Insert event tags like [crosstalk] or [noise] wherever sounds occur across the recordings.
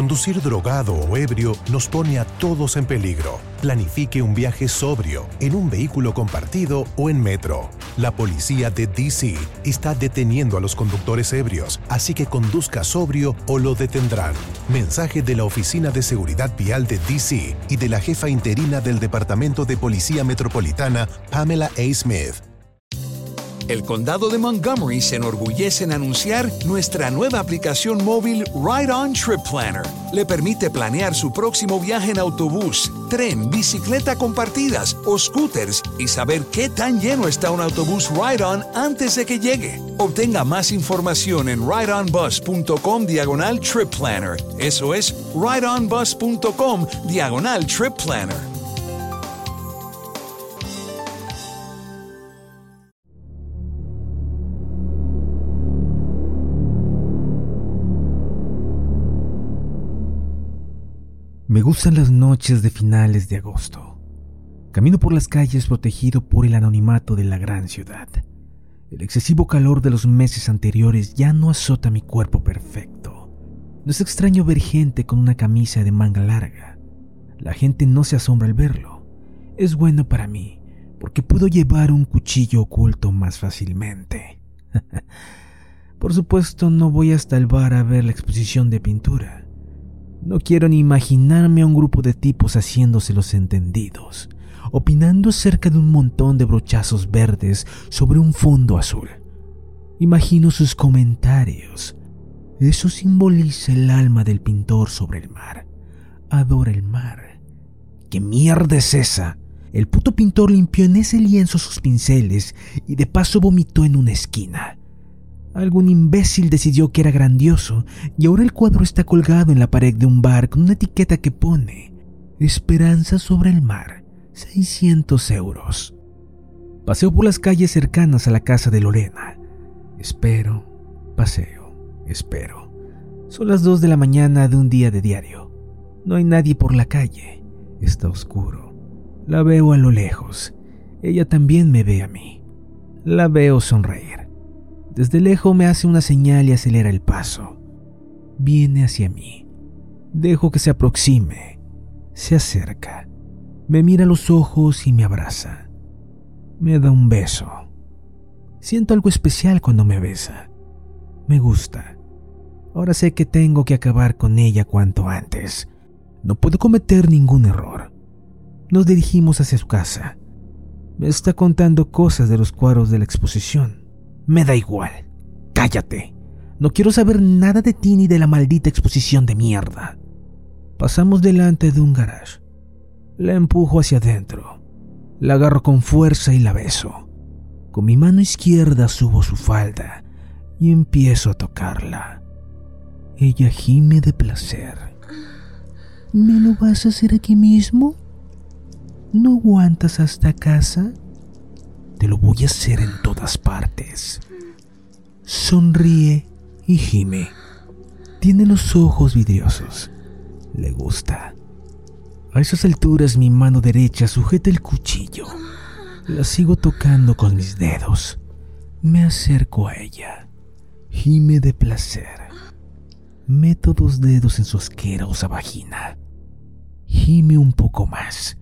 Conducir drogado o ebrio nos pone a todos en peligro. Planifique un viaje sobrio, en un vehículo compartido o en metro. La policía de DC está deteniendo a los conductores ebrios, así que conduzca sobrio o lo detendrán. Mensaje de la Oficina de Seguridad Vial de DC y de la jefa interina del Departamento de Policía Metropolitana, Pamela A. Smith. El condado de Montgomery se enorgullece en anunciar nuestra nueva aplicación móvil Ride On Trip Planner. Le permite planear su próximo viaje en autobús, tren, bicicleta compartidas o scooters y saber qué tan lleno está un autobús Ride On antes de que llegue. Obtenga más información en rideonbus.com diagonal trip planner. Eso es rideonbus.com diagonal trip planner. Me gustan las noches de finales de agosto. Camino por las calles protegido por el anonimato de la gran ciudad. El excesivo calor de los meses anteriores ya no azota mi cuerpo perfecto. No es extraño ver gente con una camisa de manga larga. La gente no se asombra al verlo. Es bueno para mí, porque puedo llevar un cuchillo oculto más fácilmente. [laughs] por supuesto, no voy hasta el bar a ver la exposición de pintura. No quiero ni imaginarme a un grupo de tipos haciéndose los entendidos, opinando acerca de un montón de brochazos verdes sobre un fondo azul. Imagino sus comentarios. Eso simboliza el alma del pintor sobre el mar. Adora el mar. ¿Qué mierda es esa? El puto pintor limpió en ese lienzo sus pinceles y de paso vomitó en una esquina. Algún imbécil decidió que era grandioso y ahora el cuadro está colgado en la pared de un bar con una etiqueta que pone Esperanza sobre el mar, 600 euros. Paseo por las calles cercanas a la casa de Lorena. Espero, paseo, espero. Son las 2 de la mañana de un día de diario. No hay nadie por la calle. Está oscuro. La veo a lo lejos. Ella también me ve a mí. La veo sonreír. Desde lejos me hace una señal y acelera el paso. Viene hacia mí. Dejo que se aproxime. Se acerca. Me mira a los ojos y me abraza. Me da un beso. Siento algo especial cuando me besa. Me gusta. Ahora sé que tengo que acabar con ella cuanto antes. No puedo cometer ningún error. Nos dirigimos hacia su casa. Me está contando cosas de los cuadros de la exposición. Me da igual. Cállate. No quiero saber nada de ti ni de la maldita exposición de mierda. Pasamos delante de un garage. La empujo hacia adentro. La agarro con fuerza y la beso. Con mi mano izquierda subo su falda y empiezo a tocarla. Ella gime de placer. ¿Me lo vas a hacer aquí mismo? ¿No aguantas hasta casa? Te lo voy a hacer en todas partes. Sonríe y gime. Tiene los ojos vidriosos. Le gusta. A esas alturas mi mano derecha sujeta el cuchillo. La sigo tocando con mis dedos. Me acerco a ella. Gime de placer. Meto dos dedos en su asquerosa vagina. Gime un poco más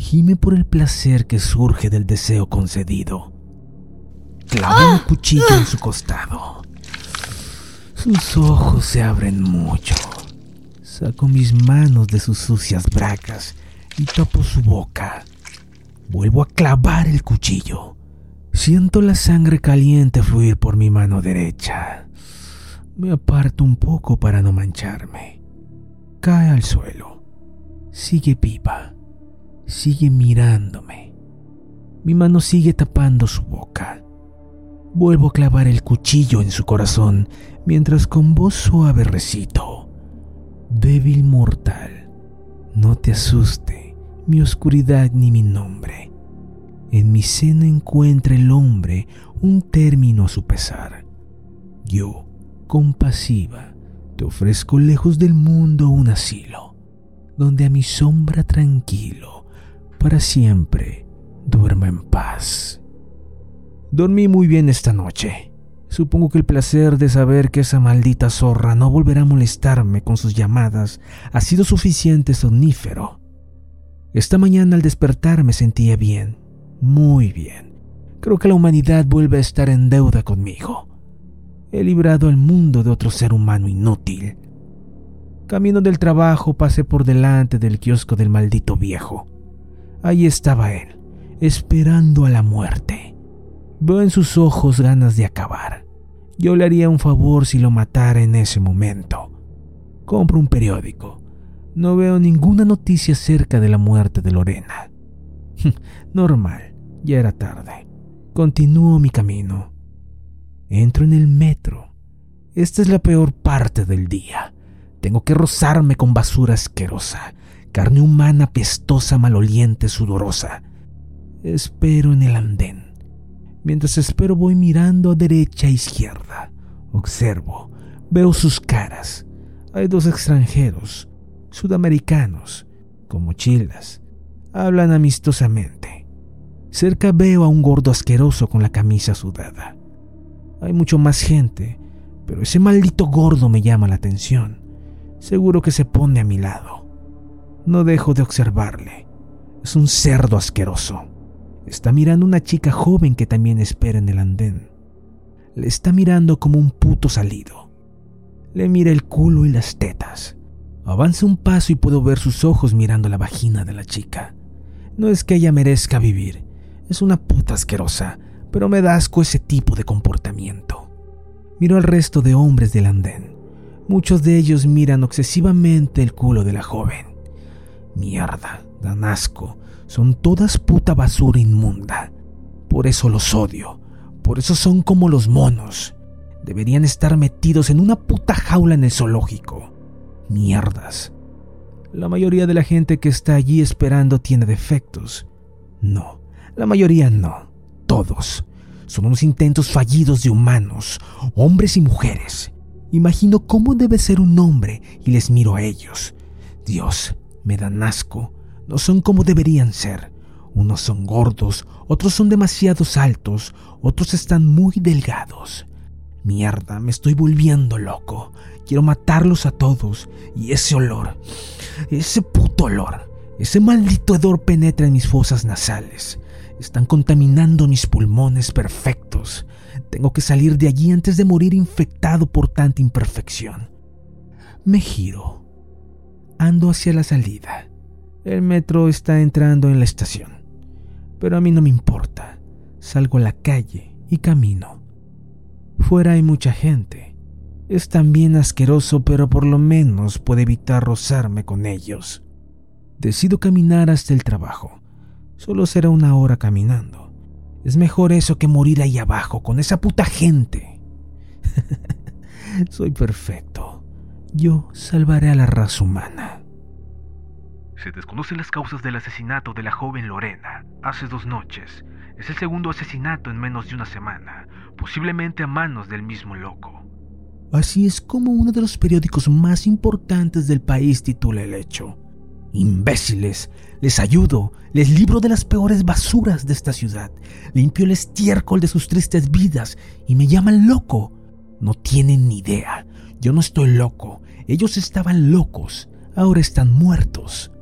gime por el placer que surge del deseo concedido. Clavo un cuchillo en su costado. Sus ojos se abren mucho. Saco mis manos de sus sucias bracas y tapo su boca. Vuelvo a clavar el cuchillo. Siento la sangre caliente fluir por mi mano derecha. Me aparto un poco para no mancharme. Cae al suelo. Sigue viva sigue mirándome. Mi mano sigue tapando su boca. Vuelvo a clavar el cuchillo en su corazón mientras con voz suave recito. Débil mortal, no te asuste mi oscuridad ni mi nombre. En mi seno encuentra el hombre un término a su pesar. Yo, compasiva, te ofrezco lejos del mundo un asilo, donde a mi sombra tranquilo para siempre duerma en paz. Dormí muy bien esta noche. Supongo que el placer de saber que esa maldita zorra no volverá a molestarme con sus llamadas ha sido suficiente somnífero. Esta mañana al despertar me sentía bien, muy bien. Creo que la humanidad vuelve a estar en deuda conmigo. He librado al mundo de otro ser humano inútil. Camino del trabajo pasé por delante del kiosco del maldito viejo. Ahí estaba él, esperando a la muerte. Veo en sus ojos ganas de acabar. Yo le haría un favor si lo matara en ese momento. Compro un periódico. No veo ninguna noticia acerca de la muerte de Lorena. [laughs] Normal, ya era tarde. Continúo mi camino. Entro en el metro. Esta es la peor parte del día. Tengo que rozarme con basura asquerosa, carne humana pestosa, maloliente, sudorosa. Espero en el andén. Mientras espero voy mirando a derecha e izquierda. Observo, veo sus caras. Hay dos extranjeros, sudamericanos, con mochilas. Hablan amistosamente. Cerca veo a un gordo asqueroso con la camisa sudada. Hay mucho más gente, pero ese maldito gordo me llama la atención. Seguro que se pone a mi lado. No dejo de observarle. Es un cerdo asqueroso. Está mirando una chica joven que también espera en el andén. Le está mirando como un puto salido. Le mira el culo y las tetas. Avanza un paso y puedo ver sus ojos mirando la vagina de la chica. No es que ella merezca vivir, es una puta asquerosa, pero me da asco ese tipo de comportamiento. Miro al resto de hombres del andén. Muchos de ellos miran obsesivamente el culo de la joven. Mierda, dan asco, son todas puta basura inmunda. Por eso los odio. Por eso son como los monos. Deberían estar metidos en una puta jaula en el zoológico. Mierdas. La mayoría de la gente que está allí esperando tiene defectos. No, la mayoría no. Todos. Son unos intentos fallidos de humanos, hombres y mujeres. Imagino cómo debe ser un hombre y les miro a ellos. Dios, me dan asco no son como deberían ser. Unos son gordos, otros son demasiados altos, otros están muy delgados. Mierda, me estoy volviendo loco. Quiero matarlos a todos. Y ese olor, ese puto olor, ese maldito hedor penetra en mis fosas nasales. Están contaminando mis pulmones perfectos. Tengo que salir de allí antes de morir infectado por tanta imperfección. Me giro. Ando hacia la salida. El metro está entrando en la estación. Pero a mí no me importa. Salgo a la calle y camino. Fuera hay mucha gente. Es también asqueroso, pero por lo menos puedo evitar rozarme con ellos. Decido caminar hasta el trabajo. Solo será una hora caminando. Es mejor eso que morir ahí abajo con esa puta gente. [laughs] Soy perfecto. Yo salvaré a la raza humana. Se desconocen las causas del asesinato de la joven Lorena hace dos noches. Es el segundo asesinato en menos de una semana, posiblemente a manos del mismo loco. Así es como uno de los periódicos más importantes del país titula el hecho. Imbéciles, les ayudo, les libro de las peores basuras de esta ciudad, limpio el estiércol de sus tristes vidas y me llaman loco. No tienen ni idea, yo no estoy loco, ellos estaban locos, ahora están muertos.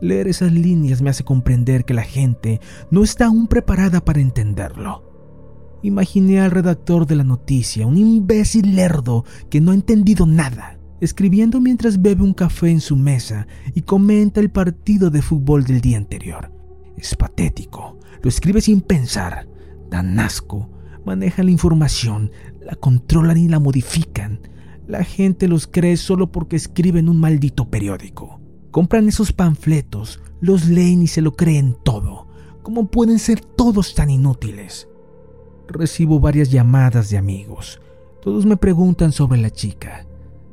Leer esas líneas me hace comprender que la gente no está aún preparada para entenderlo. Imaginé al redactor de la noticia, un imbécil lerdo que no ha entendido nada, escribiendo mientras bebe un café en su mesa y comenta el partido de fútbol del día anterior. Es patético, lo escribe sin pensar, dan asco, manejan la información, la controlan y la modifican. La gente los cree solo porque escriben un maldito periódico. Compran esos panfletos, los leen y se lo creen todo. ¿Cómo pueden ser todos tan inútiles? Recibo varias llamadas de amigos. Todos me preguntan sobre la chica.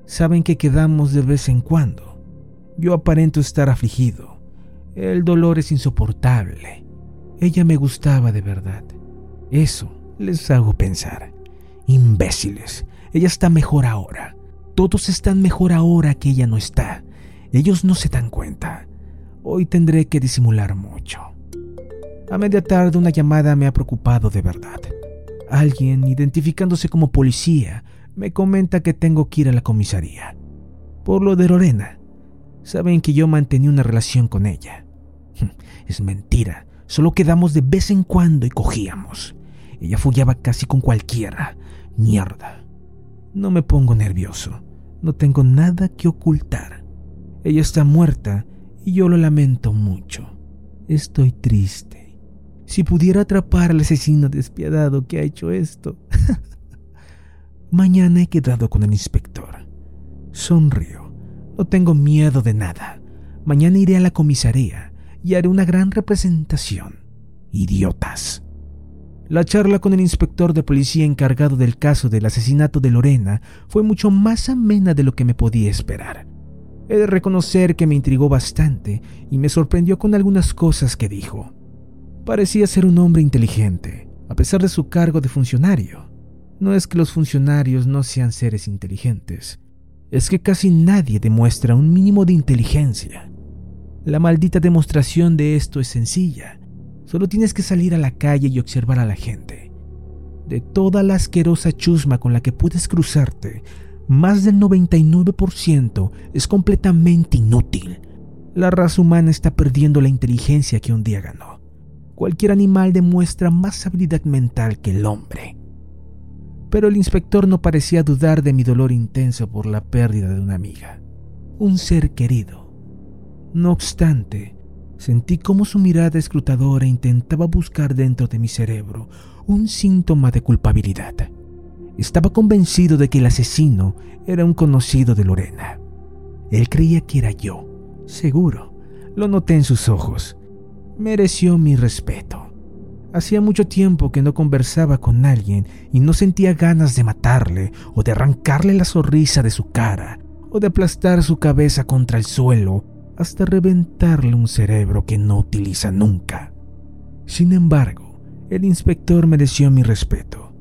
Saben que quedamos de vez en cuando. Yo aparento estar afligido. El dolor es insoportable. Ella me gustaba de verdad. Eso les hago pensar. Imbéciles. Ella está mejor ahora. Todos están mejor ahora que ella no está. Ellos no se dan cuenta. Hoy tendré que disimular mucho. A media tarde una llamada me ha preocupado de verdad. Alguien, identificándose como policía, me comenta que tengo que ir a la comisaría. Por lo de Lorena. Saben que yo mantenía una relación con ella. Es mentira. Solo quedamos de vez en cuando y cogíamos. Ella follaba casi con cualquiera. Mierda. No me pongo nervioso. No tengo nada que ocultar. Ella está muerta y yo lo lamento mucho. Estoy triste. Si pudiera atrapar al asesino despiadado que ha hecho esto. [laughs] Mañana he quedado con el inspector. Sonrío. No tengo miedo de nada. Mañana iré a la comisaría y haré una gran representación. Idiotas. La charla con el inspector de policía encargado del caso del asesinato de Lorena fue mucho más amena de lo que me podía esperar. He de reconocer que me intrigó bastante y me sorprendió con algunas cosas que dijo. Parecía ser un hombre inteligente, a pesar de su cargo de funcionario. No es que los funcionarios no sean seres inteligentes, es que casi nadie demuestra un mínimo de inteligencia. La maldita demostración de esto es sencilla. Solo tienes que salir a la calle y observar a la gente. De toda la asquerosa chusma con la que puedes cruzarte, más del 99% es completamente inútil. La raza humana está perdiendo la inteligencia que un día ganó. Cualquier animal demuestra más habilidad mental que el hombre. Pero el inspector no parecía dudar de mi dolor intenso por la pérdida de una amiga, un ser querido. No obstante, sentí como su mirada escrutadora intentaba buscar dentro de mi cerebro un síntoma de culpabilidad. Estaba convencido de que el asesino era un conocido de Lorena. Él creía que era yo, seguro. Lo noté en sus ojos. Mereció mi respeto. Hacía mucho tiempo que no conversaba con alguien y no sentía ganas de matarle o de arrancarle la sonrisa de su cara o de aplastar su cabeza contra el suelo hasta reventarle un cerebro que no utiliza nunca. Sin embargo, el inspector mereció mi respeto.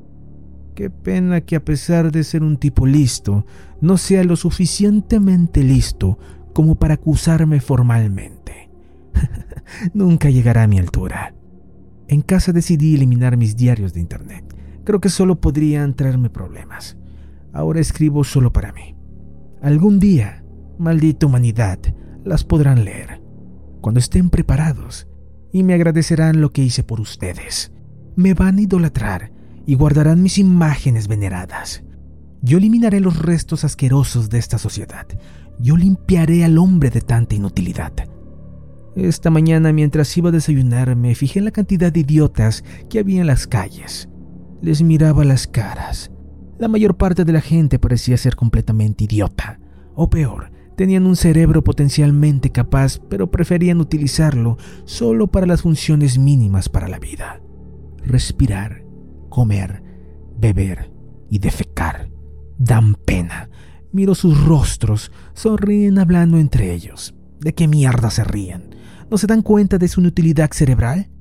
Qué pena que a pesar de ser un tipo listo, no sea lo suficientemente listo como para acusarme formalmente. [laughs] Nunca llegará a mi altura. En casa decidí eliminar mis diarios de internet. Creo que solo podrían traerme problemas. Ahora escribo solo para mí. Algún día, maldita humanidad, las podrán leer cuando estén preparados y me agradecerán lo que hice por ustedes. Me van a idolatrar y guardarán mis imágenes veneradas. Yo eliminaré los restos asquerosos de esta sociedad. Yo limpiaré al hombre de tanta inutilidad. Esta mañana mientras iba a desayunar me fijé en la cantidad de idiotas que había en las calles. Les miraba las caras. La mayor parte de la gente parecía ser completamente idiota. O peor, tenían un cerebro potencialmente capaz, pero preferían utilizarlo solo para las funciones mínimas para la vida. Respirar, comer, beber y defecar. Dan pena. Miro sus rostros, sonríen hablando entre ellos. ¿De qué mierda se ríen? ¿No se dan cuenta de su inutilidad cerebral?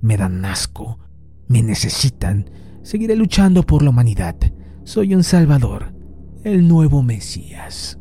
Me dan asco. Me necesitan. Seguiré luchando por la humanidad. Soy un salvador, el nuevo Mesías.